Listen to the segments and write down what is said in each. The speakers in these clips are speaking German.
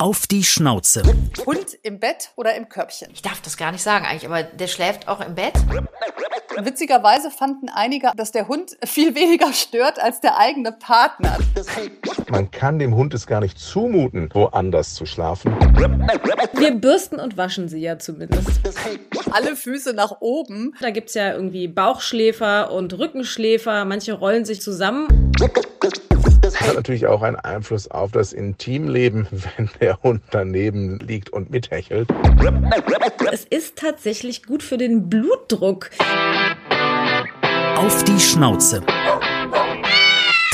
Auf die Schnauze. Hund im Bett oder im Körbchen? Ich darf das gar nicht sagen eigentlich, aber der schläft auch im Bett. Witzigerweise fanden einige, dass der Hund viel weniger stört als der eigene Partner. Man kann dem Hund es gar nicht zumuten, woanders zu schlafen. Wir bürsten und waschen sie ja zumindest. Alle Füße nach oben. Da gibt's ja irgendwie Bauchschläfer und Rückenschläfer. Manche rollen sich zusammen. Das hat natürlich auch einen Einfluss auf das Intimleben, wenn der Hund daneben liegt und mithechelt. Es ist tatsächlich gut für den Blutdruck. Auf die Schnauze.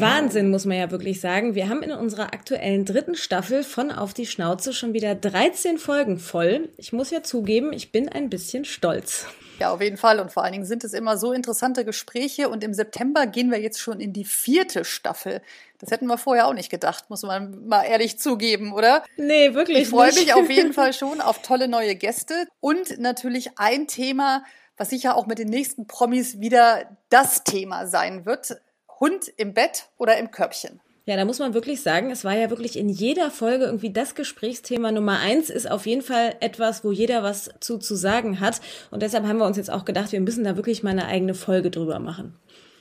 Wahnsinn, muss man ja wirklich sagen. Wir haben in unserer aktuellen dritten Staffel von Auf die Schnauze schon wieder 13 Folgen voll. Ich muss ja zugeben, ich bin ein bisschen stolz. Ja, auf jeden Fall. Und vor allen Dingen sind es immer so interessante Gespräche. Und im September gehen wir jetzt schon in die vierte Staffel. Das hätten wir vorher auch nicht gedacht, muss man mal ehrlich zugeben, oder? Nee, wirklich Ich freue mich auf jeden Fall schon auf tolle neue Gäste. Und natürlich ein Thema, was sicher auch mit den nächsten Promis wieder das Thema sein wird. Hund im Bett oder im Körbchen. Ja, da muss man wirklich sagen, es war ja wirklich in jeder Folge irgendwie das Gesprächsthema Nummer eins ist auf jeden Fall etwas, wo jeder was zu, zu sagen hat. Und deshalb haben wir uns jetzt auch gedacht, wir müssen da wirklich mal eine eigene Folge drüber machen.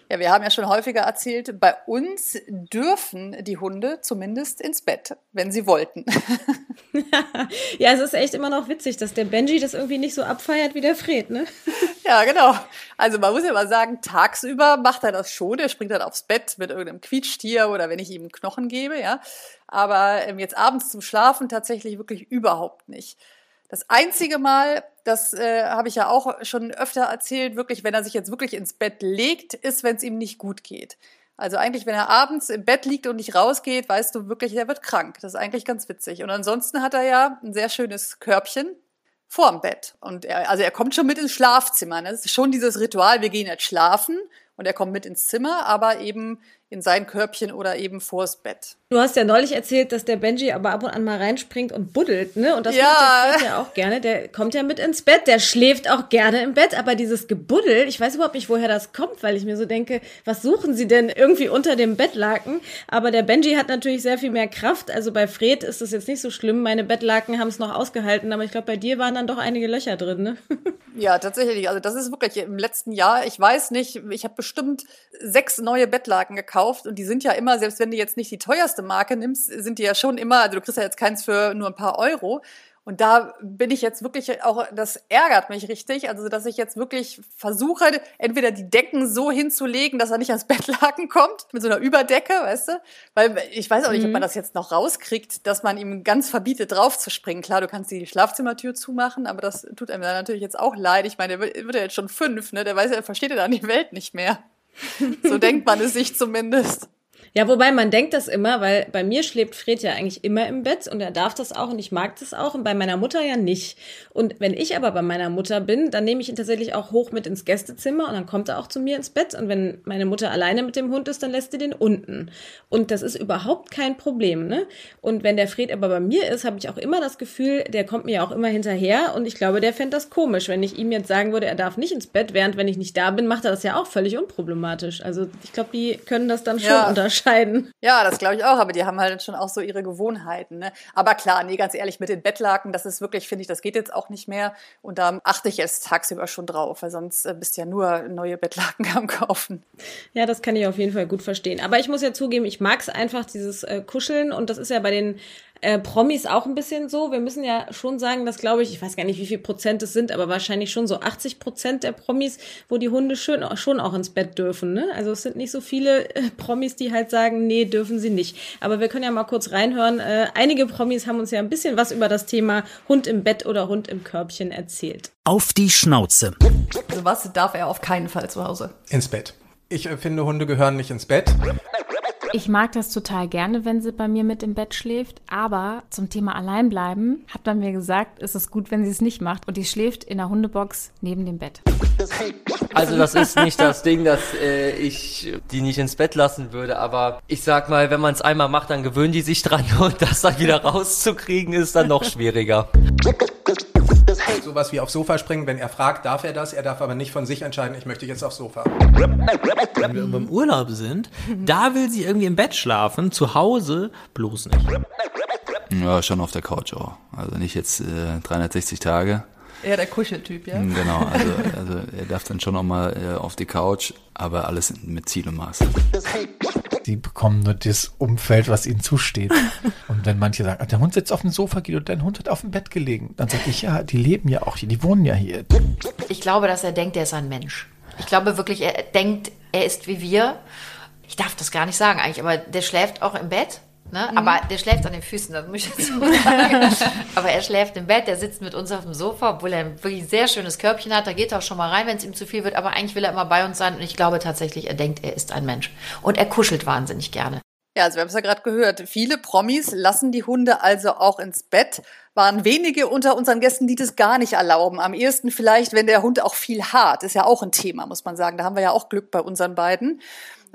Ja, wir haben ja schon häufiger erzählt, bei uns dürfen die Hunde zumindest ins Bett, wenn sie wollten. ja, es ist echt immer noch witzig, dass der Benji das irgendwie nicht so abfeiert wie der Fred, ne? Ja, genau. Also man muss ja mal sagen, tagsüber macht er das schon. Er springt dann aufs Bett mit irgendeinem Quietschtier oder wenn ich ihm einen Knochen gebe, ja. Aber ähm, jetzt abends zum Schlafen tatsächlich wirklich überhaupt nicht. Das einzige Mal, das äh, habe ich ja auch schon öfter erzählt, wirklich, wenn er sich jetzt wirklich ins Bett legt, ist, wenn es ihm nicht gut geht. Also eigentlich, wenn er abends im Bett liegt und nicht rausgeht, weißt du wirklich, er wird krank. Das ist eigentlich ganz witzig. Und ansonsten hat er ja ein sehr schönes Körbchen vorm Bett. Und er, also er kommt schon mit ins Schlafzimmer. Ne? Das ist schon dieses Ritual, wir gehen jetzt schlafen und er kommt mit ins Zimmer, aber eben in sein Körbchen oder eben vors Bett. Du hast ja neulich erzählt, dass der Benji aber ab und an mal reinspringt und buddelt, ne? Und das Ja. macht der Fred ja auch gerne. Der kommt ja mit ins Bett, der schläft auch gerne im Bett, aber dieses Gebuddel, ich weiß überhaupt nicht, woher das kommt, weil ich mir so denke, was suchen sie denn irgendwie unter dem Bettlaken? Aber der Benji hat natürlich sehr viel mehr Kraft. Also bei Fred ist das jetzt nicht so schlimm. Meine Bettlaken haben es noch ausgehalten, aber ich glaube, bei dir waren dann doch einige Löcher drin, ne? Ja, tatsächlich. Also das ist wirklich im letzten Jahr, ich weiß nicht, ich habe bestimmt sechs neue Bettlaken gekauft und die sind ja immer, selbst wenn du jetzt nicht die teuerste Marke nimmst, sind die ja schon immer, also du kriegst ja jetzt keins für nur ein paar Euro. Und da bin ich jetzt wirklich auch, das ärgert mich richtig, also dass ich jetzt wirklich versuche, entweder die Decken so hinzulegen, dass er nicht ans Bettlaken kommt, mit so einer Überdecke, weißt du? Weil ich weiß auch nicht, ob man das jetzt noch rauskriegt, dass man ihm ganz verbietet, drauf zu springen. Klar, du kannst die Schlafzimmertür zumachen, aber das tut einem dann natürlich jetzt auch leid. Ich meine, der wird wird ja jetzt schon fünf, ne? Der weiß ja, versteht ja dann die Welt nicht mehr. So denkt man es sich zumindest. Ja, wobei man denkt das immer, weil bei mir schläft Fred ja eigentlich immer im Bett und er darf das auch und ich mag das auch und bei meiner Mutter ja nicht. Und wenn ich aber bei meiner Mutter bin, dann nehme ich ihn tatsächlich auch hoch mit ins Gästezimmer und dann kommt er auch zu mir ins Bett und wenn meine Mutter alleine mit dem Hund ist, dann lässt sie den unten. Und das ist überhaupt kein Problem, ne? Und wenn der Fred aber bei mir ist, habe ich auch immer das Gefühl, der kommt mir auch immer hinterher und ich glaube, der fände das komisch, wenn ich ihm jetzt sagen würde, er darf nicht ins Bett, während wenn ich nicht da bin, macht er das ja auch völlig unproblematisch. Also ich glaube, die können das dann schon Ja. unterscheiden. Ja, das glaube ich auch, aber die haben halt schon auch so ihre Gewohnheiten. Ne? Aber klar, nee, ganz ehrlich, mit den Bettlaken, das ist wirklich, finde ich, das geht jetzt auch nicht mehr. Und da achte ich jetzt tagsüber schon drauf, weil sonst äh, bist du ja nur neue Bettlaken am Kaufen. Ja, das kann ich auf jeden Fall gut verstehen. Aber ich muss ja zugeben, ich mag es einfach, dieses äh, Kuscheln. Und das ist ja bei den äh, Promis auch ein bisschen so. Wir müssen ja schon sagen, dass, glaube ich, ich weiß gar nicht, wie viel Prozent es sind, aber wahrscheinlich schon so 80 Prozent der Promis, wo die Hunde schön, schon auch ins Bett dürfen. Ne? Also es sind nicht so viele äh, Promis, die halt sagen, nee, dürfen sie nicht. Aber wir können ja mal kurz reinhören. Äh, einige Promis haben uns ja ein bisschen was über das Thema Hund im Bett oder Hund im Körbchen erzählt. Auf die Schnauze. Also was darf er auf keinen Fall zu Hause? Ins Bett. Ich äh, finde, Hunde gehören nicht ins Bett. Ich mag das total gerne, wenn sie bei mir mit im Bett schläft, aber zum Thema Alleinbleiben hat man mir gesagt, ist es gut, wenn sie es nicht macht und die schläft in der Hundebox neben dem Bett. Also das ist nicht das Ding, dass äh, ich die nicht ins Bett lassen würde, aber ich sag mal, wenn man es einmal macht, dann gewöhnen die sich dran und das dann wieder rauszukriegen ist dann noch schwieriger. Sowas wie aufs Sofa springen, wenn er fragt, darf er das, er darf aber nicht von sich entscheiden, ich möchte jetzt aufs Sofa. Wenn wir im Urlaub sind, da will sie irgendwie im Bett schlafen, zu Hause bloß nicht. Ja, schon auf der Couch auch. Also nicht jetzt äh, 360 Tage. Eher der Kuscheltyp, ja. Genau, also, also er darf dann schon nochmal äh, auf die Couch, aber alles mit Ziel und Maß. Die bekommen nur das Umfeld, was ihnen zusteht. Und wenn manche sagen, ah, der Hund sitzt auf dem Sofa geht und dein Hund hat auf dem Bett gelegen, dann sage ich, ja, die leben ja auch hier, die wohnen ja hier. Ich glaube, dass er denkt, er ist ein Mensch. Ich glaube wirklich, er denkt, er ist wie wir. Ich darf das gar nicht sagen eigentlich, aber der schläft auch im Bett. Ne? Mhm. Aber der schläft an den Füßen, das muss ich jetzt so sagen. Aber er schläft im Bett, der sitzt mit uns auf dem Sofa, obwohl er ein wirklich sehr schönes Körbchen hat. Da geht er auch schon mal rein, wenn es ihm zu viel wird. Aber eigentlich will er immer bei uns sein. Und ich glaube tatsächlich, er denkt, er ist ein Mensch. Und er kuschelt wahnsinnig gerne. Ja, also wir haben es ja gerade gehört. Viele Promis lassen die Hunde also auch ins Bett. Waren wenige unter unseren Gästen, die das gar nicht erlauben. Am ehesten vielleicht, wenn der Hund auch viel hart. Ist ja auch ein Thema, muss man sagen. Da haben wir ja auch Glück bei unseren beiden.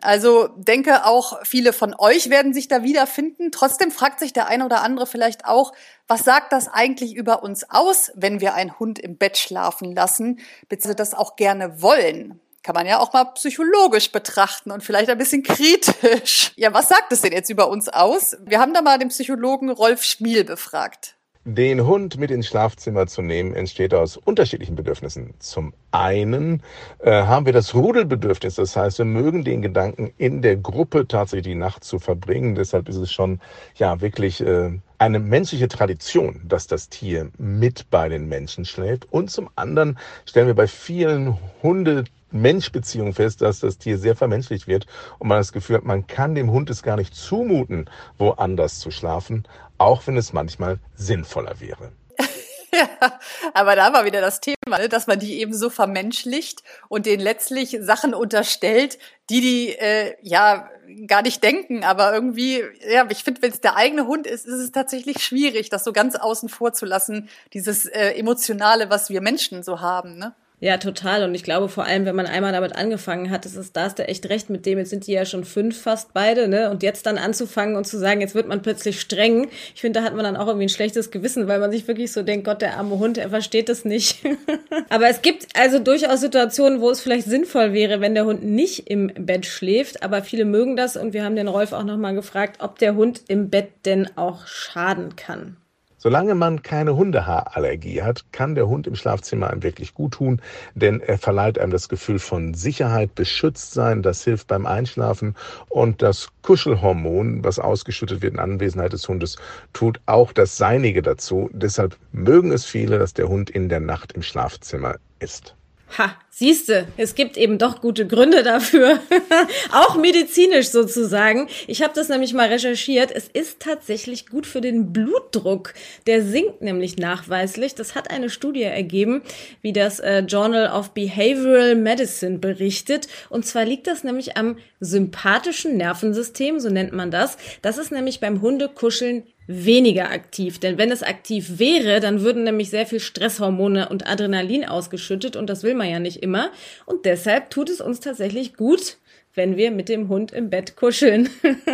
Also denke auch, viele von euch werden sich da wiederfinden. Trotzdem fragt sich der eine oder andere vielleicht auch, was sagt das eigentlich über uns aus, wenn wir einen Hund im Bett schlafen lassen, beziehungsweise das auch gerne wollen? Kann man ja auch mal psychologisch betrachten und vielleicht ein bisschen kritisch. Ja, was sagt es denn jetzt über uns aus? Wir haben da mal den Psychologen Rolf Schmiel befragt. Den Hund mit ins Schlafzimmer zu nehmen, entsteht aus unterschiedlichen Bedürfnissen. Zum einen äh, haben wir das Rudelbedürfnis, das heißt, wir mögen den Gedanken, in der Gruppe tatsächlich die Nacht zu verbringen. Deshalb ist es schon ja wirklich äh, eine menschliche Tradition, dass das Tier mit bei den Menschen schläft. Und zum anderen stellen wir bei vielen Hunde Mensch-Beziehung fest, dass das Tier sehr vermenschlicht wird und man das Gefühl hat, man kann dem Hund es gar nicht zumuten, woanders zu schlafen, auch wenn es manchmal sinnvoller wäre. Ja, aber da war wieder das Thema, ne, dass man die eben so vermenschlicht und denen letztlich Sachen unterstellt, die die äh, ja gar nicht denken. Aber irgendwie, ja, ich finde, wenn es der eigene Hund ist, ist es tatsächlich schwierig, das so ganz außen vor zu lassen, dieses äh, emotionale, was wir Menschen so haben. Ne? Ja, total. Und ich glaube, vor allem, wenn man einmal damit angefangen hat, ist es, da hast du echt recht mit dem. Jetzt sind die ja schon fünf fast beide, ne? Und jetzt dann anzufangen und zu sagen, jetzt wird man plötzlich streng. Ich finde, da hat man dann auch irgendwie ein schlechtes Gewissen, weil man sich wirklich so denkt, Gott, der arme Hund, er versteht das nicht. Aber es gibt also durchaus Situationen, wo es vielleicht sinnvoll wäre, wenn der Hund nicht im Bett schläft. Aber viele mögen das und wir haben den Rolf auch nochmal gefragt, ob der Hund im Bett denn auch schaden kann. Solange man keine Hundehaarallergie hat, kann der Hund im Schlafzimmer einem wirklich gut tun, denn er verleiht einem das Gefühl von Sicherheit, beschützt sein, das hilft beim Einschlafen und das Kuschelhormon, was ausgeschüttet wird in Anwesenheit des Hundes, tut auch das Seinige dazu. Deshalb mögen es viele, dass der Hund in der Nacht im Schlafzimmer ist. Ha, siehste, es gibt eben doch gute Gründe dafür, auch medizinisch sozusagen. Ich habe das nämlich mal recherchiert. Es ist tatsächlich gut für den Blutdruck. Der sinkt nämlich nachweislich. Das hat eine Studie ergeben, wie das äh, Journal of Behavioral Medicine berichtet. Und zwar liegt das nämlich am sympathischen Nervensystem, so nennt man das. Das ist nämlich beim Hundekuscheln weniger aktiv. Denn wenn es aktiv wäre, dann würden nämlich sehr viel Stresshormone und Adrenalin ausgeschüttet und das will man ja nicht immer. Und deshalb tut es uns tatsächlich gut, wenn wir mit dem Hund im Bett kuscheln.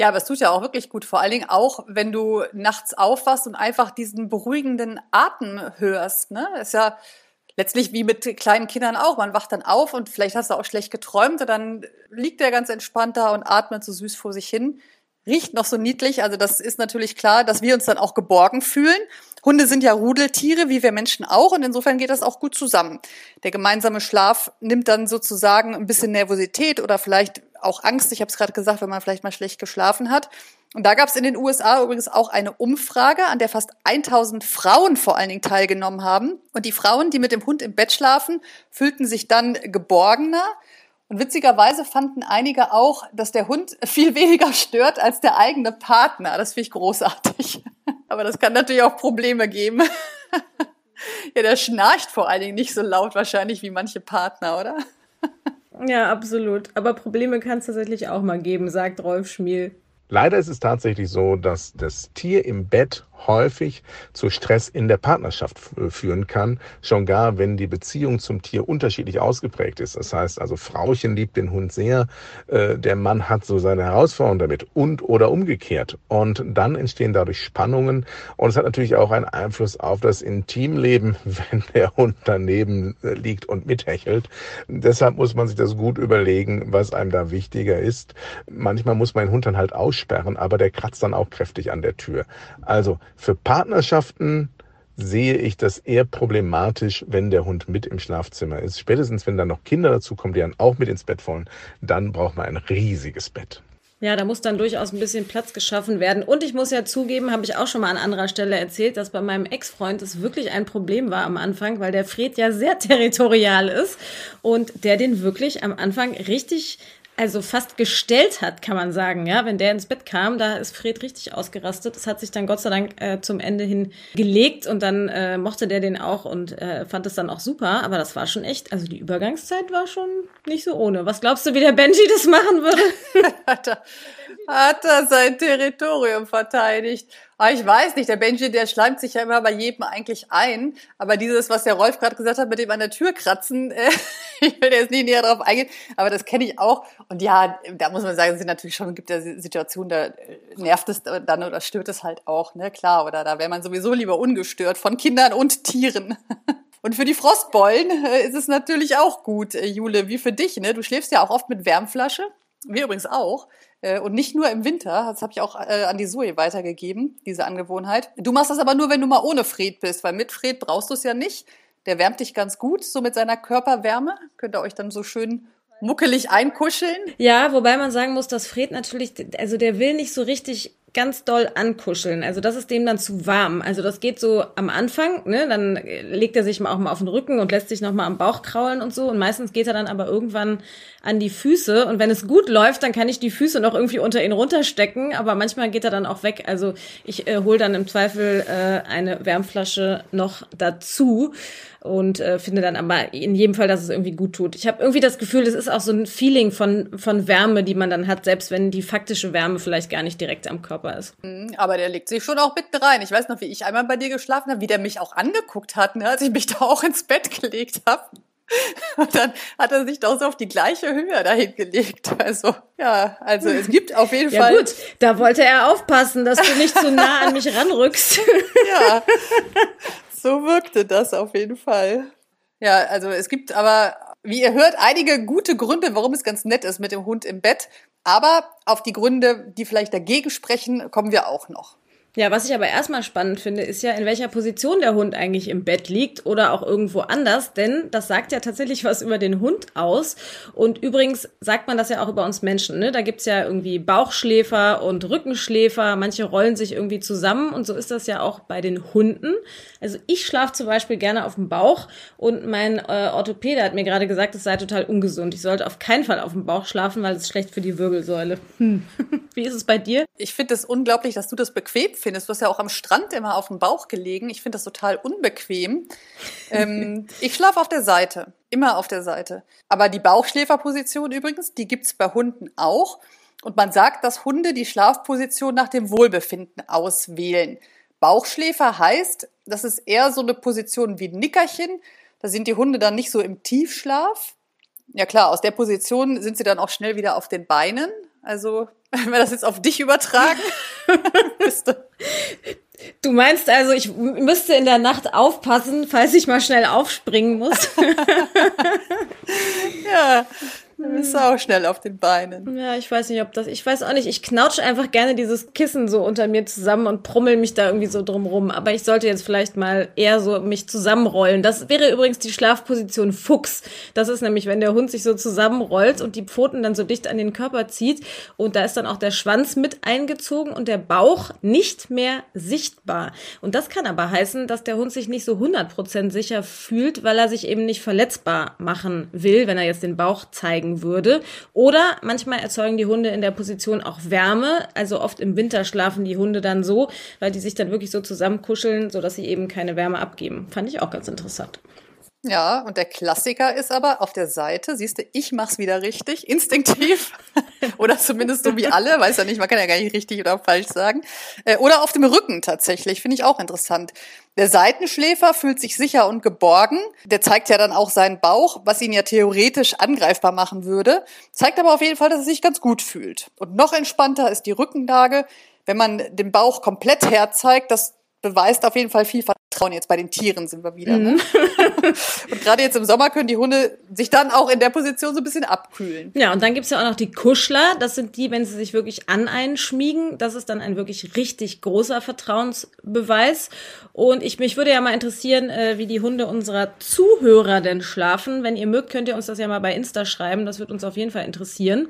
Ja, aber es tut ja auch wirklich gut. Vor allen Dingen auch, wenn du nachts aufwachst und einfach diesen beruhigenden Atem hörst. Ne? Ist ja letztlich wie mit kleinen Kindern auch. Man wacht dann auf und vielleicht hast du auch schlecht geträumt und dann liegt der ganz entspannt da und atmet so süß vor sich hin riecht noch so niedlich. Also das ist natürlich klar, dass wir uns dann auch geborgen fühlen. Hunde sind ja Rudeltiere, wie wir Menschen auch, und insofern geht das auch gut zusammen. Der gemeinsame Schlaf nimmt dann sozusagen ein bisschen Nervosität oder vielleicht auch Angst. Ich habe es gerade gesagt, wenn man vielleicht mal schlecht geschlafen hat. Und da gab es in den USA übrigens auch eine Umfrage, an der fast 1000 Frauen vor allen Dingen teilgenommen haben. Und die Frauen, die mit dem Hund im Bett schlafen, fühlten sich dann geborgener und witzigerweise fanden einige auch, dass der Hund viel weniger stört als der eigene Partner. Das finde ich großartig. Aber das kann natürlich auch Probleme geben. Ja, der schnarcht vor allen Dingen nicht so laut wahrscheinlich wie manche Partner, oder? Ja, absolut. Aber Probleme kann es tatsächlich auch mal geben, sagt Rolf Schmiel. Leider ist es tatsächlich so, dass das Tier im Bett häufig zu Stress in der Partnerschaft führen kann, schon gar wenn die Beziehung zum Tier unterschiedlich ausgeprägt ist. Das heißt also, Frauchen liebt den Hund sehr, äh, der Mann hat so seine Herausforderungen damit und oder umgekehrt. Und dann entstehen dadurch Spannungen und es hat natürlich auch einen Einfluss auf das Intimleben, wenn der Hund daneben äh, liegt und mithechelt. Deshalb muss man sich das gut überlegen, was einem da wichtiger ist. Manchmal muss man den Hund dann halt aussperren, aber der kratzt dann auch kräftig an der Tür. Also für Partnerschaften sehe ich das eher problematisch, wenn der Hund mit im Schlafzimmer ist. Spätestens, wenn dann noch Kinder dazukommen, die dann auch mit ins Bett wollen, dann braucht man ein riesiges Bett. Ja, da muss dann durchaus ein bisschen Platz geschaffen werden. Und ich muss ja zugeben, habe ich auch schon mal an anderer Stelle erzählt, dass bei meinem Ex-Freund es wirklich ein Problem war am Anfang, weil der Fred ja sehr territorial ist und der den wirklich am Anfang richtig also fast gestellt hat, kann man sagen. Ja, wenn der ins Bett kam, da ist Fred richtig ausgerastet. Das hat sich dann Gott sei Dank äh, zum Ende hin gelegt und dann äh, mochte der den auch und äh, fand es dann auch super. Aber das war schon echt, also die Übergangszeit war schon nicht so ohne. Was glaubst du, wie der Benji das machen würde? hat, er, sein Territorium verteidigt? Ah, ich weiß nicht, der Benji, der schleimt sich ja immer bei jedem eigentlich ein. Aber dieses, was der Rolf gerade gesagt hat, mit dem an der Tür kratzen, äh, ich will jetzt nicht näher drauf eingehen, aber das kenne ich auch. Und ja, da muss man sagen, es sind natürlich schon, gibt es Situationen, da äh, nervt es dann oder stört es halt auch, ne, klar. Oder da wäre man sowieso lieber ungestört von Kindern und Tieren. Und für die Frostbeulen äh, ist es natürlich auch gut, äh, Jule, wie für dich. Ne? Du schläfst ja auch oft mit Wärmflasche. Wir übrigens auch. Äh, und nicht nur im Winter, das habe ich auch äh, an die Zoe weitergegeben, diese Angewohnheit. Du machst das aber nur, wenn du mal ohne Fred bist, weil mit Fred brauchst du es ja nicht. Der wärmt dich ganz gut, so mit seiner Körperwärme. Könnt ihr euch dann so schön muckelig einkuscheln. Ja, wobei man sagen muss, dass Fred natürlich, also der will nicht so richtig ganz doll ankuscheln. Also das ist dem dann zu warm. Also das geht so am Anfang, ne? Dann legt er sich mal auch mal auf den Rücken und lässt sich noch mal am Bauch kraulen und so. Und meistens geht er dann aber irgendwann an die Füße. Und wenn es gut läuft, dann kann ich die Füße noch irgendwie unter ihn runterstecken. Aber manchmal geht er dann auch weg. Also ich äh, hole dann im Zweifel äh, eine Wärmflasche noch dazu und äh, finde dann aber in jedem Fall, dass es irgendwie gut tut. Ich habe irgendwie das Gefühl, das ist auch so ein Feeling von, von Wärme, die man dann hat, selbst wenn die faktische Wärme vielleicht gar nicht direkt am Körper ist. Mhm, aber der legt sich schon auch mitten rein. Ich weiß noch, wie ich einmal bei dir geschlafen habe, wie der mich auch angeguckt hat, ne, als ich mich da auch ins Bett gelegt habe. Und dann hat er sich doch so auf die gleiche Höhe dahin gelegt. Also, ja, also es gibt auf jeden ja, Fall. Ja gut, da wollte er aufpassen, dass du nicht zu nah an mich ranrückst. ja, so wirkte das auf jeden Fall. Ja, also es gibt aber, wie ihr hört, einige gute Gründe, warum es ganz nett ist mit dem Hund im Bett. Aber auf die Gründe, die vielleicht dagegen sprechen, kommen wir auch noch. Ja, was ich aber erstmal spannend finde, ist ja, in welcher Position der Hund eigentlich im Bett liegt oder auch irgendwo anders, denn das sagt ja tatsächlich was über den Hund aus. Und übrigens sagt man das ja auch über uns Menschen. Ne? Da gibt's ja irgendwie Bauchschläfer und Rückenschläfer, manche rollen sich irgendwie zusammen und so ist das ja auch bei den Hunden. Also ich schlafe zum Beispiel gerne auf dem Bauch und mein äh, Orthopäde hat mir gerade gesagt, es sei total ungesund. Ich sollte auf keinen Fall auf dem Bauch schlafen, weil es schlecht für die Wirbelsäule. Hm. Wie ist es bei dir? Ich finde es unglaublich, dass du das bequem findest. Du hast ja auch am Strand immer auf dem Bauch gelegen. Ich finde das total unbequem. ähm, ich schlafe auf der Seite, immer auf der Seite. Aber die Bauchschläferposition übrigens, die gibt's bei Hunden auch. Und man sagt, dass Hunde die Schlafposition nach dem Wohlbefinden auswählen. Bauchschläfer heißt, das ist eher so eine Position wie Nickerchen. Da sind die Hunde dann nicht so im Tiefschlaf. Ja klar, aus der Position sind sie dann auch schnell wieder auf den Beinen. Also, wenn wir das jetzt auf dich übertragen, bist du. Du meinst also, ich müsste in der Nacht aufpassen, falls ich mal schnell aufspringen muss? ja, dann bist du auch schnell auf den Beinen. Ja, ich weiß nicht, ob das, ich weiß auch nicht, ich knautsche einfach gerne dieses Kissen so unter mir zusammen und brummel mich da irgendwie so drum rum. Aber ich sollte jetzt vielleicht mal eher so mich zusammenrollen. Das wäre übrigens die Schlafposition Fuchs. Das ist nämlich, wenn der Hund sich so zusammenrollt und die Pfoten dann so dicht an den Körper zieht und da ist dann auch der Schwanz mit eingezogen und der Bauch nicht mehr sichtbar. Und das kann aber heißen, dass der Hund sich nicht so 100% sicher fühlt, weil er sich eben nicht verletzbar machen will, wenn er jetzt den Bauch zeigen würde. Oder manchmal erzeugen die Hunde in der Position auch Wärme. Also oft im Winter schlafen die Hunde dann so, weil die sich dann wirklich so zusammenkuscheln, sodass sie eben keine Wärme abgeben. Fand ich auch ganz interessant. Ja, und der Klassiker ist aber auf der Seite, siehst du, ich mach's wieder richtig, instinktiv. oder zumindest so wie alle, weiß ja nicht, man kann ja gar nicht richtig oder falsch sagen. Äh, oder auf dem Rücken tatsächlich, finde ich auch interessant. Der Seitenschläfer fühlt sich sicher und geborgen. Der zeigt ja dann auch seinen Bauch, was ihn ja theoretisch angreifbar machen würde. Zeigt aber auf jeden Fall, dass er sich ganz gut fühlt. Und noch entspannter ist die Rückenlage. Wenn man den Bauch komplett herzeigt, das beweist auf jeden Fall viel Vertrauen. Jetzt bei den Tieren sind wir wieder. Ne? und gerade jetzt im Sommer können die Hunde sich dann auch in der Position so ein bisschen abkühlen. Ja, und dann gibt's ja auch noch die Kuschler. Das sind die, wenn sie sich wirklich an einen schmiegen. Das ist dann ein wirklich richtig großer Vertrauensbeweis. Und ich mich würde ja mal interessieren, äh, wie die Hunde unserer Zuhörer denn schlafen. Wenn ihr mögt, könnt ihr uns das ja mal bei Insta schreiben. Das wird uns auf jeden Fall interessieren.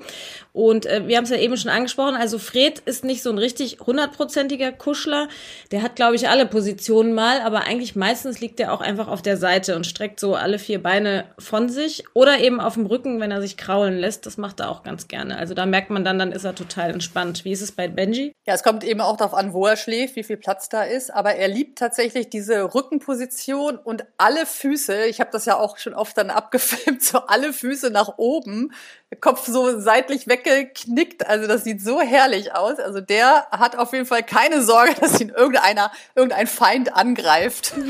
Und äh, wir haben es ja eben schon angesprochen. Also Fred ist nicht so ein richtig hundertprozentiger Kuschler. Der hat, glaube ich, alle Positionen mal, aber eigentlich meistens liegt er auch einfach auf der Seite und streckt so alle vier Beine von sich oder eben auf dem Rücken, wenn er sich kraulen lässt. Das macht er auch ganz gerne. Also da merkt man dann, dann ist er total entspannt. Wie ist es bei Benji? Ja, es kommt eben auch darauf an, wo er schläft, wie viel Platz da ist. Aber er liebt tatsächlich diese Rückenposition und alle Füße. Ich habe das ja auch schon oft dann abgefilmt, so alle Füße nach oben, Kopf so seitlich weggeknickt. Also das sieht so herrlich aus. Also der hat auf jeden Fall keine Sorge, dass ihn irgendeiner, irgendein Feind angreift.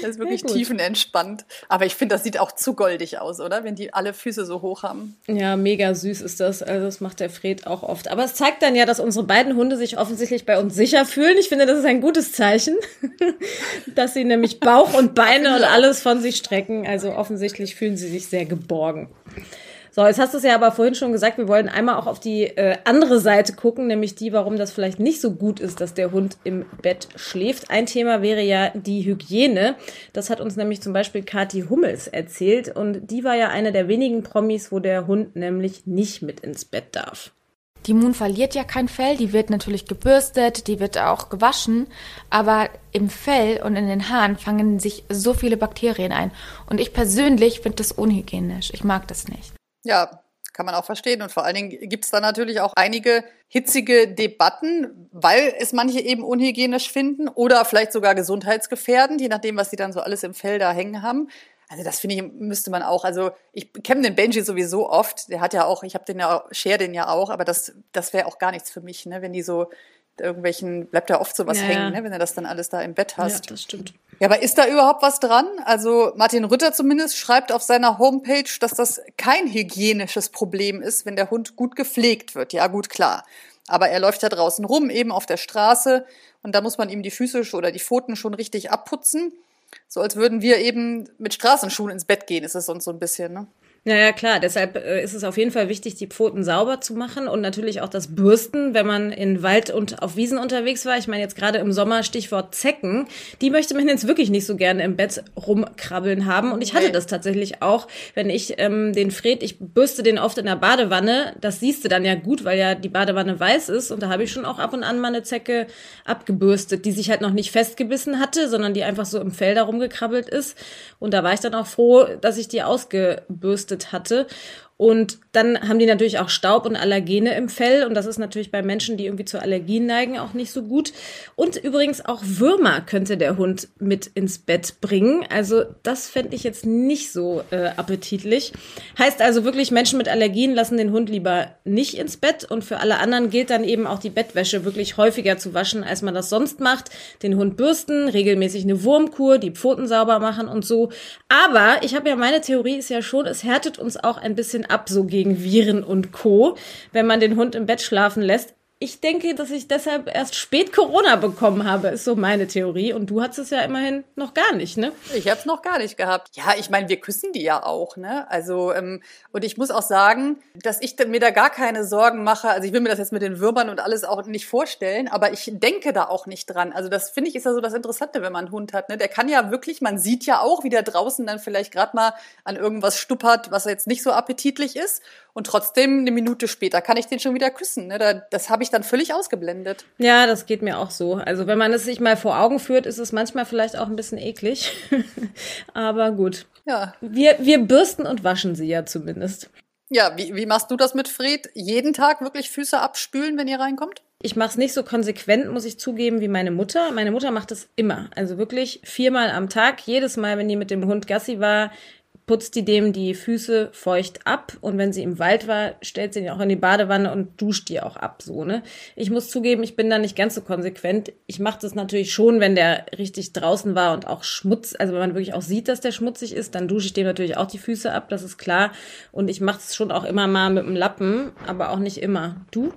Das ist wirklich tiefenentspannt. Aber ich finde, das sieht auch zu goldig aus, oder? Wenn die alle Füße so hoch haben. Ja, mega süß ist das. Also das macht der Fred auch oft. Aber es zeigt dann ja, dass unsere beiden Hunde sich offensichtlich bei uns sicher fühlen. Ich finde, das ist ein gutes Zeichen, dass sie nämlich Bauch und Beine und alles von sich strecken. Also offensichtlich fühlen sie sich sehr geborgen. So, jetzt hast du es ja aber vorhin schon gesagt, wir wollen einmal auch auf die äh, andere Seite gucken, nämlich die, warum das vielleicht nicht so gut ist, dass der Hund im Bett schläft. Ein Thema wäre ja die Hygiene. Das hat uns nämlich zum Beispiel Kathi Hummels erzählt und die war ja eine der wenigen Promis, wo der Hund nämlich nicht mit ins Bett darf. Die Moon verliert ja kein Fell, die wird natürlich gebürstet, die wird auch gewaschen, aber im Fell und in den Haaren fangen sich so viele Bakterien ein. Und ich persönlich finde das unhygienisch. Ich mag das nicht. Ja, kann man auch verstehen. Und vor allen Dingen gibt es da natürlich auch einige hitzige Debatten, weil es manche eben unhygienisch finden oder vielleicht sogar gesundheitsgefährdend, je nachdem, was sie dann so alles im Fell da hängen haben. Also das finde ich, müsste man auch, also ich kenne den Benji sowieso oft, der hat ja auch, ich habe den ja, share den ja auch, aber das, das wäre auch gar nichts für mich, ne, wenn die so irgendwelchen, bleibt ja oft sowas Ja, hängen, ne, wenn du das dann alles da im Bett hast. Ja, das stimmt. Ja, aber ist da überhaupt was dran? Also Martin Rütter zumindest schreibt auf seiner Homepage, dass das kein hygienisches Problem ist, wenn der Hund gut gepflegt wird. Ja, gut, klar. Aber er läuft ja draußen rum, eben auf der Straße, und da muss man ihm die Füße oder die Pfoten schon richtig abputzen. So als würden wir eben mit Straßenschuhen ins Bett gehen, ist es sonst so ein bisschen, ne? Ja, ja, klar. Deshalb äh, ist es auf jeden Fall wichtig, die Pfoten sauber zu machen und natürlich auch das Bürsten, wenn man in Wald und auf Wiesen unterwegs war. Ich meine jetzt gerade im Sommer Stichwort Zecken. Die möchte man jetzt wirklich nicht so gerne im Bett rumkrabbeln haben. Und ich hatte das tatsächlich auch, wenn ich ähm, den Fred, ich bürste den oft in der Badewanne. Das siehst du dann ja gut, weil ja die Badewanne weiß ist. Und da habe ich schon auch ab und an mal eine Zecke abgebürstet, die sich halt noch nicht festgebissen hatte, sondern die einfach so im Fell da rumgekrabbelt ist. Und da war ich dann auch froh, dass ich die ausgebürstet hatte. Und dann haben die natürlich auch Staub und Allergene im Fell. Und das ist natürlich bei Menschen, die irgendwie zu Allergien neigen, auch nicht so gut. Und übrigens auch Würmer könnte der Hund mit ins Bett bringen. Also das fände ich jetzt nicht so äh, appetitlich. Heißt also wirklich, Menschen mit Allergien lassen den Hund lieber nicht ins Bett. Und für alle anderen gilt dann eben auch die Bettwäsche wirklich häufiger zu waschen, als man das sonst macht. Den Hund bürsten, regelmäßig eine Wurmkur, die Pfoten sauber machen und so. Aber ich habe ja, meine Theorie ist ja schon, es härtet uns auch ein bisschen ab, so gegen Viren und Co., wenn man den Hund im Bett schlafen lässt. Ich denke, dass ich deshalb erst spät Corona bekommen habe, ist so meine Theorie. Und du hattest es ja immerhin noch gar nicht, ne? Ich habe es noch gar nicht gehabt. Ja, ich meine, wir küssen die ja auch, ne? Also ähm, und ich muss auch sagen, dass ich mir da gar keine Sorgen mache. Also ich will mir das jetzt mit den Würmern und alles auch nicht vorstellen, aber ich denke da auch nicht dran. Also das finde ich ist ja so das Interessante, wenn man einen Hund hat. Ne? Der kann ja wirklich, man sieht ja auch, wie der draußen dann vielleicht gerade mal an irgendwas stuppert, was jetzt nicht so appetitlich ist. Und trotzdem eine Minute später kann ich den schon wieder küssen. Ne? Da, das habe ich dann völlig ausgeblendet. Ja, das geht mir auch so. Also wenn man es sich mal vor Augen führt, ist es manchmal vielleicht auch ein bisschen eklig. Aber gut. Ja. Wir, wir bürsten und waschen sie ja zumindest. Ja, wie, wie machst du das mit Fred? Jeden Tag wirklich Füße abspülen, wenn ihr reinkommt? Ich mache es nicht so konsequent, muss ich zugeben, wie meine Mutter. Meine Mutter macht es immer. Also wirklich viermal am Tag. Jedes Mal, wenn die mit dem Hund Gassi war, putzt die dem die Füße feucht ab. Und wenn sie im Wald war, stellt sie ihn auch in die Badewanne und duscht die auch ab. So, ne? Ich muss zugeben, ich bin da nicht ganz so konsequent. Ich mache das natürlich schon, wenn der richtig draußen war und auch Schmutz, also wenn man wirklich auch sieht, dass der schmutzig ist, dann dusche ich dem natürlich auch die Füße ab, das ist klar. Und ich mache es schon auch immer mal mit dem Lappen, aber auch nicht immer. Du?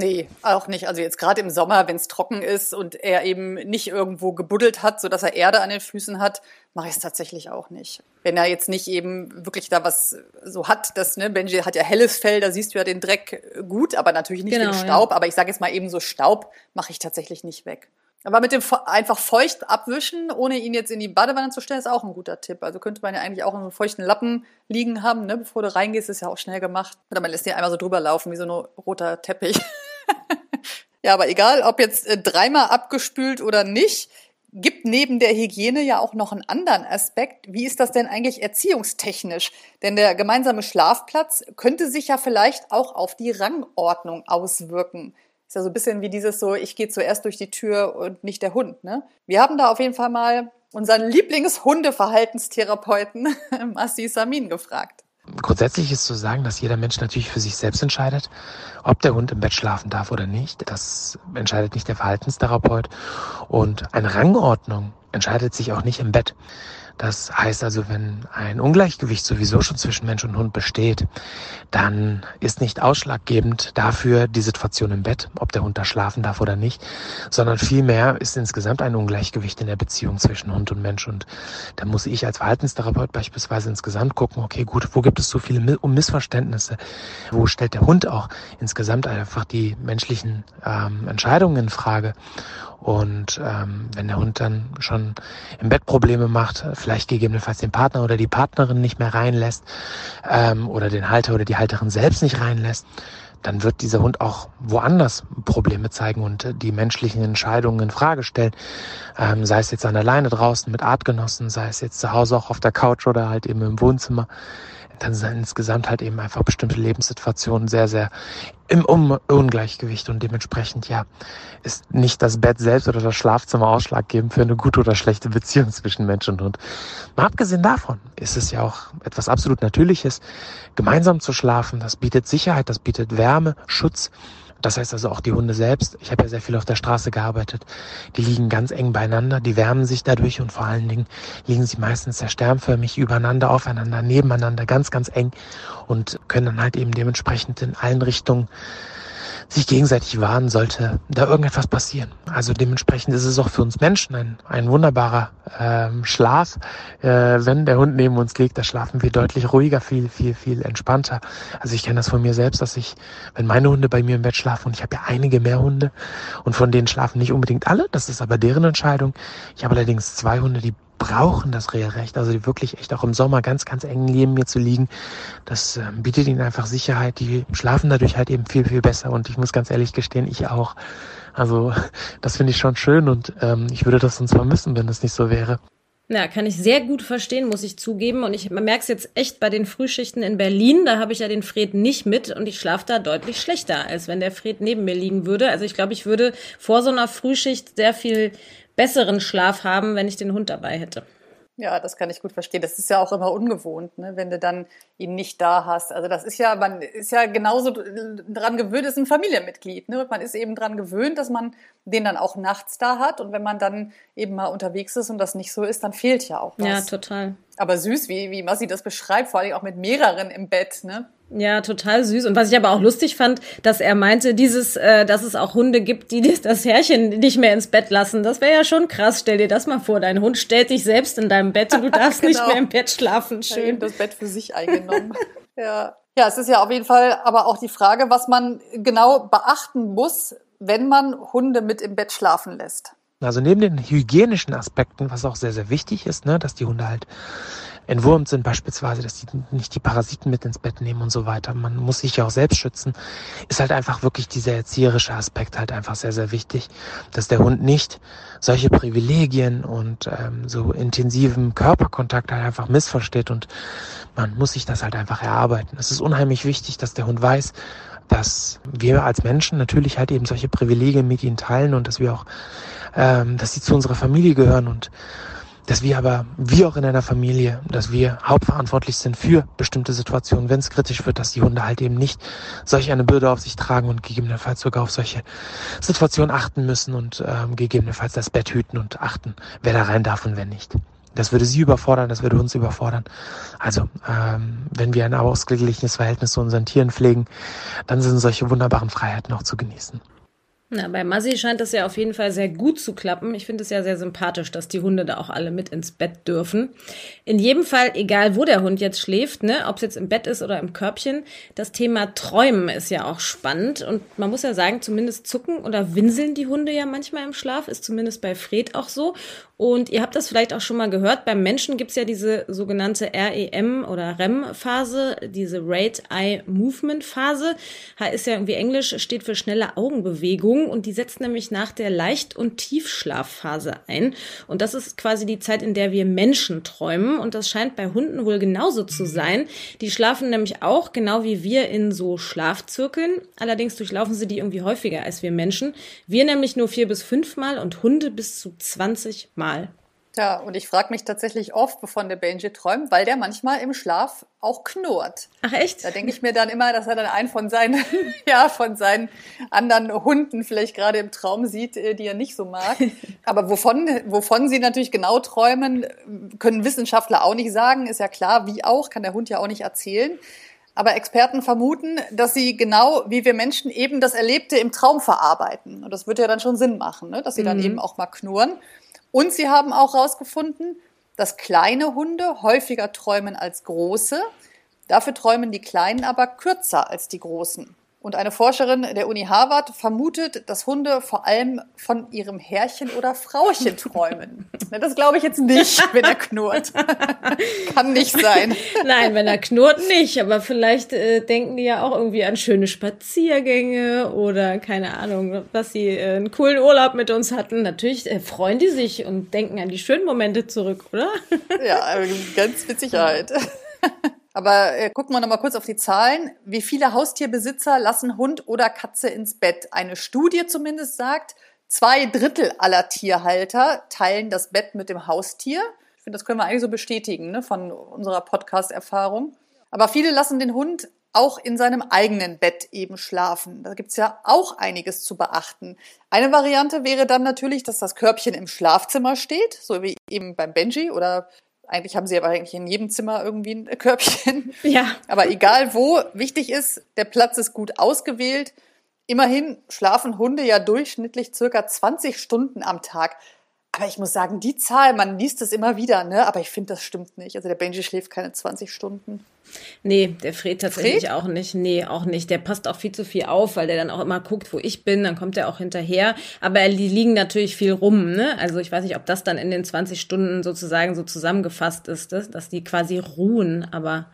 Nee, auch nicht. Also jetzt gerade im Sommer, wenn es trocken ist und er eben nicht irgendwo gebuddelt hat, sodass er Erde an den Füßen hat, mache ich es tatsächlich auch nicht. Wenn er jetzt nicht eben wirklich da was so hat, das, ne, Benji hat ja helles Fell, da siehst du ja den Dreck gut, aber natürlich nicht Genau, den Staub. ja. Aber ich sage jetzt mal eben so Staub mache ich tatsächlich nicht weg. Aber mit dem einfach feucht abwischen, ohne ihn jetzt in die Badewanne zu stellen, ist auch ein guter Tipp. Also könnte man ja eigentlich auch in so einem feuchten Lappen liegen haben, ne? bevor du reingehst, ist ja auch schnell gemacht. Oder man lässt ihn einmal so drüber laufen, wie so ein roter Teppich. Ja, aber egal, ob jetzt äh, dreimal abgespült oder nicht, gibt neben der Hygiene ja auch noch einen anderen Aspekt. Wie ist das denn eigentlich erziehungstechnisch? Denn der gemeinsame Schlafplatz könnte sich ja vielleicht auch auf die Rangordnung auswirken. Ist ja so ein bisschen wie dieses so, ich gehe zuerst durch die Tür und nicht der Hund. Ne? Wir haben da auf jeden Fall mal unseren Lieblingshundeverhaltenstherapeuten Massi Samin gefragt. Grundsätzlich ist zu sagen, dass jeder Mensch natürlich für sich selbst entscheidet, ob der Hund im Bett schlafen darf oder nicht. Das entscheidet nicht der Verhaltenstherapeut. Und eine Rangordnung entscheidet sich auch nicht im Bett. Das heißt also, wenn ein Ungleichgewicht sowieso schon zwischen Mensch und Hund besteht, dann ist nicht ausschlaggebend dafür die Situation im Bett, ob der Hund da schlafen darf oder nicht, sondern vielmehr ist insgesamt ein Ungleichgewicht in der Beziehung zwischen Hund und Mensch. Und da muss ich als Verhaltenstherapeut beispielsweise insgesamt gucken, okay, gut, wo gibt es so viele Mi- Missverständnisse? Wo stellt der Hund auch insgesamt einfach die menschlichen ähm, Entscheidungen in Frage? Und ähm, wenn der Hund dann schon im Bett Probleme macht, vielleicht gegebenenfalls den Partner oder die Partnerin nicht mehr reinlässt ähm, oder den Halter oder die Halterin selbst nicht reinlässt, dann wird dieser Hund auch woanders Probleme zeigen und äh, die menschlichen Entscheidungen in Frage stellen. Ähm, sei es jetzt an der Leine draußen mit Artgenossen, sei es jetzt zu Hause auch auf der Couch oder halt eben im Wohnzimmer. Dann sind insgesamt halt eben einfach bestimmte Lebenssituationen sehr, sehr im um Ungleichgewicht und dementsprechend ja ist nicht das Bett selbst oder das Schlafzimmer ausschlaggebend für eine gute oder schlechte Beziehung zwischen Mensch und Hund. Mal abgesehen davon ist es ja auch etwas absolut Natürliches, gemeinsam zu schlafen. Das bietet Sicherheit, das bietet Wärme, Schutz. Das heißt also auch die Hunde selbst. Ich habe ja sehr viel auf der Straße gearbeitet. Die liegen ganz eng beieinander, die wärmen sich dadurch und vor allen Dingen liegen sie meistens sehr sternförmig übereinander, aufeinander, nebeneinander, ganz, ganz eng und können dann halt eben dementsprechend in allen Richtungen sich gegenseitig warnen, sollte da irgendetwas passieren. Also dementsprechend ist es auch für uns Menschen ein, ein wunderbarer ähm, Schlaf. Äh, wenn der Hund neben uns liegt, da schlafen wir deutlich ruhiger, viel, viel, viel entspannter. Also ich kenne das von mir selbst, dass ich, wenn meine Hunde bei mir im Bett schlafen, und ich habe ja einige mehr Hunde, und von denen schlafen nicht unbedingt alle, das ist aber deren Entscheidung. Ich habe allerdings zwei Hunde, die brauchen das regelrecht, also die wirklich echt auch im Sommer ganz, ganz eng neben mir zu liegen. Das äh, bietet ihnen einfach Sicherheit. Die schlafen dadurch halt eben viel, viel besser und ich muss ganz ehrlich gestehen, ich auch. Also das finde ich schon schön und ähm, ich würde das sonst vermissen, wenn das nicht so wäre. Ja, kann ich sehr gut verstehen, muss ich zugeben. Und ich merke es jetzt echt bei den Frühschichten in Berlin. Da habe ich ja den Fred nicht mit und ich schlafe da deutlich schlechter, als wenn der Fred neben mir liegen würde. Also ich glaube, ich würde vor so einer Frühschicht sehr viel besseren Schlaf haben, wenn ich den Hund dabei hätte. Ja, das kann ich gut verstehen. Das ist ja auch immer ungewohnt, ne, wenn du dann ihn nicht da hast. Also das ist ja, man ist ja genauso dran gewöhnt, ist ein Familienmitglied. Ne? Man ist eben dran gewöhnt, dass man den dann auch nachts da hat. Und wenn man dann eben mal unterwegs ist und das nicht so ist, dann fehlt ja auch was. Ja, total. Aber süß, wie, wie Massi das beschreibt, vor allem auch mit mehreren im Bett, ne? Ja, total süß. Und was ich aber auch lustig fand, dass er meinte, dieses, äh, dass es auch Hunde gibt, die das- Herrchen nicht mehr ins Bett lassen. Das wäre ja schon krass. Stell dir das mal vor. Dein Hund stellt dich selbst in deinem Bett und du darfst nicht Genau. mehr im Bett schlafen. Schön Schön. das Bett für sich eingenommen. ja. ja, es ist ja auf jeden Fall aber auch die Frage, was man genau beachten muss, wenn man Hunde mit im Bett schlafen lässt. Also neben den hygienischen Aspekten, was auch sehr, sehr wichtig ist, ne, dass die Hunde halt entwurmt sind beispielsweise, dass die nicht die Parasiten mit ins Bett nehmen und so weiter. Man muss sich ja auch selbst schützen. Ist halt einfach wirklich dieser erzieherische Aspekt halt einfach sehr, sehr wichtig, dass der Hund nicht solche Privilegien und ähm, so intensiven Körperkontakt halt einfach missversteht und man muss sich das halt einfach erarbeiten. Es ist unheimlich wichtig, dass der Hund weiß, dass wir als Menschen natürlich halt eben solche Privilegien mit ihnen teilen und dass wir auch, ähm, dass sie zu unserer Familie gehören und dass wir aber, wie auch in einer Familie, dass wir hauptverantwortlich sind für bestimmte Situationen, wenn es kritisch wird, dass die Hunde halt eben nicht solch eine Bürde auf sich tragen und gegebenenfalls sogar auf solche Situationen achten müssen und ähm, gegebenenfalls das Bett hüten und achten, wer da rein darf und wer nicht. Das würde sie überfordern, das würde uns überfordern. Also, ähm, wenn wir ein ausgeglichenes Verhältnis zu unseren Tieren pflegen, dann sind solche wunderbaren Freiheiten auch zu genießen. Na, bei Massi scheint das ja auf jeden Fall sehr gut zu klappen. Ich finde es ja sehr sympathisch, dass die Hunde da auch alle mit ins Bett dürfen. In jedem Fall, egal wo der Hund jetzt schläft, ne, ob es jetzt im Bett ist oder im Körbchen, das Thema Träumen ist ja auch spannend. Und man muss ja sagen, zumindest zucken oder winseln die Hunde ja manchmal im Schlaf, ist zumindest bei Fred auch so. Und ihr habt das vielleicht auch schon mal gehört, beim Menschen gibt's ja diese sogenannte REM oder REM-Phase, diese Rate Eye Movement Phase. Ist ja irgendwie Englisch, steht für schnelle Augenbewegung und die setzt nämlich nach der Leicht- und Tiefschlafphase ein. Und das ist quasi die Zeit, in der wir Menschen träumen. Und das scheint bei Hunden wohl genauso zu sein. Die schlafen nämlich auch, genau wie wir, in so Schlafzirkeln. Allerdings durchlaufen sie die irgendwie häufiger als wir Menschen. Wir nämlich nur vier bis fünfmal und Hunde bis zu 20 Mal. Ja, und ich frage mich tatsächlich oft, wovon der Benji träumt, weil der manchmal im Schlaf auch knurrt. Ach echt? Da denke ich mir dann immer, dass er dann einen von seinen, ja, von seinen anderen Hunden vielleicht gerade im Traum sieht, äh, die er nicht so mag. Aber wovon, wovon sie natürlich genau träumen, können Wissenschaftler auch nicht sagen. Ist ja klar, wie auch, kann der Hund ja auch nicht erzählen. Aber Experten vermuten, dass sie genau wie wir Menschen eben das Erlebte im Traum verarbeiten. Und das würde ja dann schon Sinn machen, ne? dass sie dann Mhm. eben auch mal knurren. Und sie haben auch herausgefunden, dass kleine Hunde häufiger träumen als große. Dafür träumen die Kleinen aber kürzer als die Großen. Und eine Forscherin der Uni Harvard vermutet, dass Hunde vor allem von ihrem Herrchen oder Frauchen träumen. Das glaube ich jetzt nicht, wenn er knurrt. Kann nicht sein. Nein, wenn er knurrt nicht, aber vielleicht äh, denken die ja auch irgendwie an schöne Spaziergänge oder keine Ahnung, dass sie äh, einen coolen Urlaub mit uns hatten. Natürlich äh, freuen die sich und denken an die schönen Momente zurück, oder? Ja, äh, ganz mit Sicherheit. Aber äh, gucken wir noch mal kurz auf die Zahlen. Wie viele Haustierbesitzer lassen Hund oder Katze ins Bett? Eine Studie zumindest sagt, zwei Drittel aller Tierhalter teilen das Bett mit dem Haustier. Ich finde, das können wir eigentlich so bestätigen ne, von unserer Podcast-Erfahrung. Aber viele lassen den Hund auch in seinem eigenen Bett eben schlafen. Da gibt's ja auch einiges zu beachten. Eine Variante wäre dann natürlich, dass das Körbchen im Schlafzimmer steht, so wie eben beim Benji oder eigentlich haben sie aber eigentlich in jedem Zimmer irgendwie ein Körbchen. Ja. Aber egal wo, wichtig ist, der Platz ist gut ausgewählt. Immerhin schlafen Hunde ja durchschnittlich circa 20 Stunden am Tag. Aber ich muss sagen, die Zahl, man liest es immer wieder, ne? Aber ich finde, das stimmt nicht. Also der Benji schläft keine 20 Stunden. Nee, der Fred tatsächlich Fred? auch nicht. Nee, auch nicht. Der passt auch viel zu viel auf, weil der dann auch immer guckt, wo ich bin. Dann kommt er auch hinterher. Aber die liegen natürlich viel rum. Ne? Also ich weiß nicht, ob das dann in den 20 Stunden sozusagen so zusammengefasst ist, dass, dass die quasi ruhen. Aber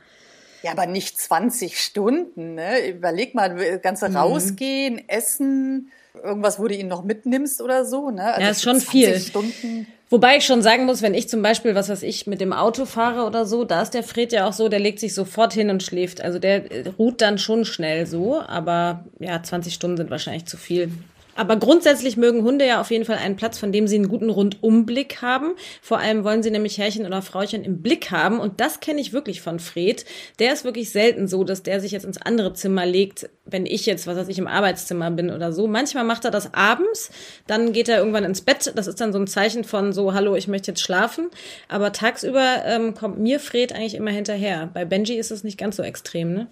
Ja, aber nicht 20 Stunden, ne? Überleg mal, das ganze Mhm. rausgehen, essen, irgendwas, wo du ihn noch mitnimmst oder so, ne? Also ja, ist schon 20 viel. Stunden. Wobei ich schon sagen muss, wenn ich zum Beispiel, was weiß ich, mit dem Auto fahre oder so, da ist der Fred ja auch so, der legt sich sofort hin und schläft. Also der äh, ruht dann schon schnell so, aber ja, 20 Stunden sind wahrscheinlich zu viel. Aber grundsätzlich mögen Hunde ja auf jeden Fall einen Platz, von dem sie einen guten Rundumblick haben. Vor allem wollen sie nämlich Herrchen oder Frauchen im Blick haben. Und das kenne ich wirklich von Fred. Der ist wirklich selten so, dass der sich jetzt ins andere Zimmer legt, wenn ich jetzt, was weiß ich, im Arbeitszimmer bin oder so. Manchmal macht er das abends, dann geht er irgendwann ins Bett. Das ist dann so ein Zeichen von so, hallo, ich möchte jetzt schlafen. Aber tagsüber ähm, kommt mir Fred eigentlich immer hinterher. Bei Benji ist es nicht ganz so extrem, ne?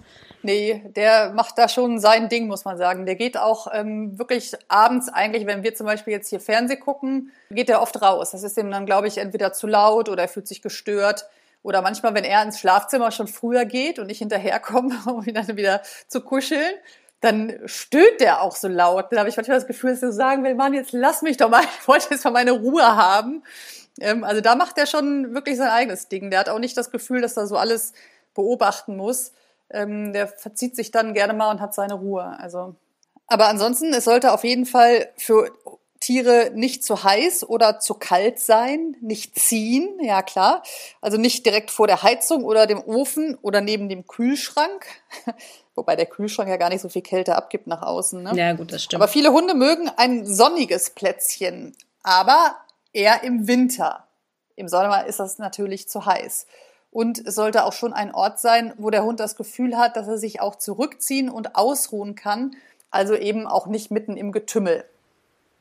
Nee, der macht da schon sein Ding, muss man sagen. Der geht auch ähm, wirklich abends eigentlich, wenn wir zum Beispiel jetzt hier Fernseh gucken, geht er oft raus. Das ist ihm dann, glaube ich, entweder zu laut oder er fühlt sich gestört. Oder manchmal, wenn er ins Schlafzimmer schon früher geht und ich hinterherkomme, um ihn dann wieder zu kuscheln, dann stöhnt der auch so laut. Da habe ich manchmal das Gefühl, dass er so sagen will, Mann, jetzt lass mich doch mal, ich wollte jetzt mal meine Ruhe haben. Ähm, also da macht er schon wirklich sein eigenes Ding. Der hat auch nicht das Gefühl, dass er so alles beobachten muss. Ähm, der verzieht sich dann gerne mal und hat seine Ruhe. Also, aber ansonsten, es sollte auf jeden Fall für Tiere nicht zu heiß oder zu kalt sein, nicht ziehen, ja klar. Also nicht direkt vor der Heizung oder dem Ofen oder neben dem Kühlschrank. Wobei der Kühlschrank ja gar nicht so viel Kälte abgibt nach außen. Ne? Ja, gut, das stimmt. Aber viele Hunde mögen ein sonniges Plätzchen, aber eher im Winter. Im Sommer ist das natürlich zu heiß. Und es sollte auch schon ein Ort sein, wo der Hund das Gefühl hat, dass er sich auch zurückziehen und ausruhen kann. Also eben auch nicht mitten im Getümmel.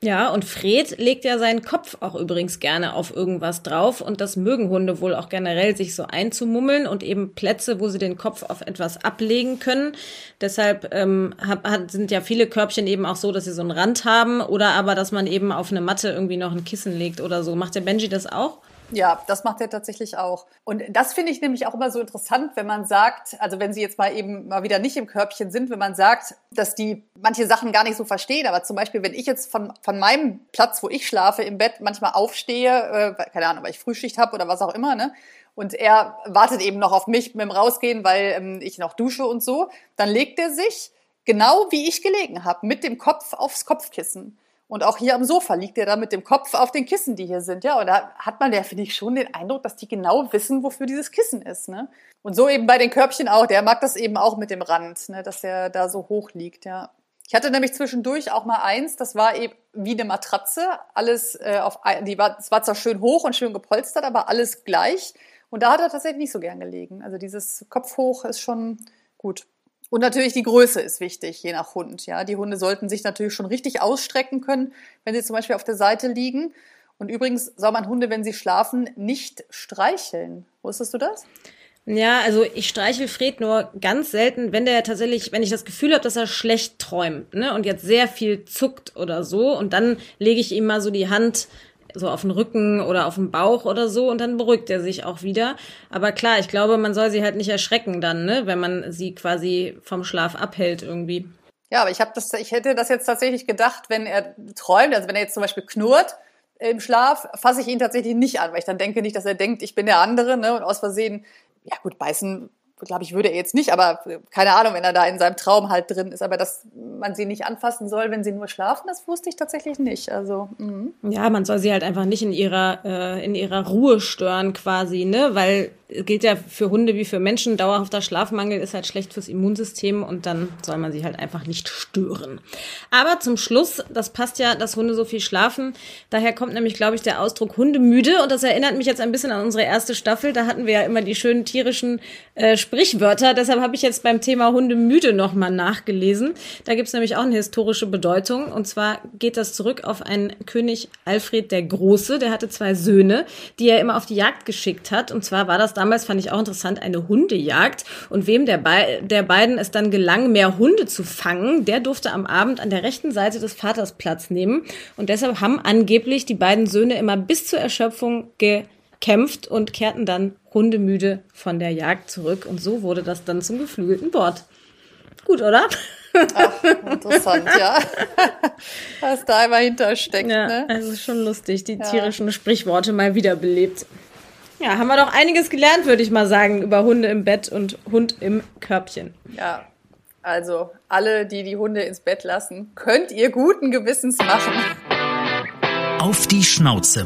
Ja, und Fred legt ja seinen Kopf auch übrigens gerne auf irgendwas drauf und das mögen Hunde wohl auch generell, sich so einzumummeln und eben Plätze, wo sie den Kopf auf etwas ablegen können. Deshalb ähm, hab, hat, sind ja viele Körbchen eben auch so, dass sie so einen Rand haben oder aber, dass man eben auf eine Matte irgendwie noch ein Kissen legt oder so. Macht der Benji das auch? Ja, das macht er tatsächlich auch. Und das finde ich nämlich auch immer so interessant, wenn man sagt, also wenn sie jetzt mal eben mal wieder nicht im Körbchen sind, wenn man sagt, dass die manche Sachen gar nicht so verstehen. Aber zum Beispiel, wenn ich jetzt von, von meinem Platz, wo ich schlafe, im Bett manchmal aufstehe, äh, keine Ahnung, weil ich Frühschicht habe oder was auch immer, ne? Und er wartet eben noch auf mich mit dem Rausgehen, weil ähm, ich noch dusche und so. Dann legt er sich genau wie ich gelegen habe, mit dem Kopf aufs Kopfkissen. Und auch hier am Sofa liegt er da mit dem Kopf auf den Kissen, die hier sind. Ja, und da hat man ja, finde ich, schon den Eindruck, dass die genau wissen, wofür dieses Kissen ist. Ne? Und so eben bei den Körbchen auch. Der mag das eben auch mit dem Rand, ne? dass er da so hoch liegt, ja. Ich hatte nämlich zwischendurch auch mal eins, das war eben wie eine Matratze, alles äh, auf, die war, es war zwar schön hoch und schön gepolstert, aber alles gleich. Und da hat er tatsächlich nicht so gern gelegen. Also dieses Kopf hoch ist schon gut. Und natürlich die Größe ist wichtig, je nach Hund. Ja, die Hunde sollten sich natürlich schon richtig ausstrecken können, wenn sie zum Beispiel auf der Seite liegen. Und übrigens soll man Hunde, wenn sie schlafen, nicht streicheln. Wusstest du das? Ja, also ich streichel Fred nur ganz selten, wenn der tatsächlich, wenn ich das Gefühl habe, dass er schlecht träumt, ne, und jetzt sehr viel zuckt oder so, und dann lege ich ihm mal so die Hand so auf den Rücken oder auf den Bauch oder so und dann beruhigt er sich auch wieder. Aber klar, ich glaube, man soll sie halt nicht erschrecken dann, ne, wenn man sie quasi vom Schlaf abhält irgendwie. Ja, aber ich habe das, ich hätte das jetzt tatsächlich gedacht, wenn er träumt, also wenn er jetzt zum Beispiel knurrt im Schlaf, fasse ich ihn tatsächlich nicht an, weil ich dann denke nicht, dass er denkt, ich bin der andere, ne, und aus Versehen, ja gut, beißen glaube ich, würde er jetzt nicht, aber keine Ahnung, wenn er da in seinem Traum halt drin ist. Aber dass man sie nicht anfassen soll, wenn sie nur schlafen, das wusste ich tatsächlich nicht. Also mh. ja, man soll sie halt einfach nicht in ihrer äh, in ihrer Ruhe stören quasi, ne, weil gilt ja für Hunde wie für Menschen. Dauerhafter Schlafmangel ist halt schlecht fürs Immunsystem und dann soll man sie halt einfach nicht stören. Aber zum Schluss, das passt ja, dass Hunde so viel schlafen. Daher kommt nämlich, glaube ich, der Ausdruck Hundemüde und das erinnert mich jetzt ein bisschen an unsere erste Staffel. Da hatten wir ja immer die schönen tierischen äh, Sprichwörter. Deshalb habe ich jetzt beim Thema Hundemüde nochmal nachgelesen. Da gibt es nämlich auch eine historische Bedeutung und zwar geht das zurück auf einen König Alfred der Große. Der hatte zwei Söhne, die er immer auf die Jagd geschickt hat. Und zwar war das damals, fand ich auch interessant, eine Hundejagd. Und wem der, Be der beiden es dann gelang, mehr Hunde zu fangen, der durfte am Abend an der rechten Seite des Vaters Platz nehmen. Und deshalb haben angeblich die beiden Söhne immer bis zur Erschöpfung gekämpft und kehrten dann hundemüde von der Jagd zurück. Und so wurde das dann zum geflügelten Wort. Gut, oder? Ach, interessant, ja. Was da immer hintersteckt. Ja, ne? also schon lustig, die ja. tierischen Sprichworte mal wiederbelebt. Ja, haben wir doch einiges gelernt, würde ich mal sagen, über Hunde im Bett und Hund im Körbchen. Ja, also alle, die die Hunde ins Bett lassen, könnt ihr guten Gewissens machen. Auf die Schnauze.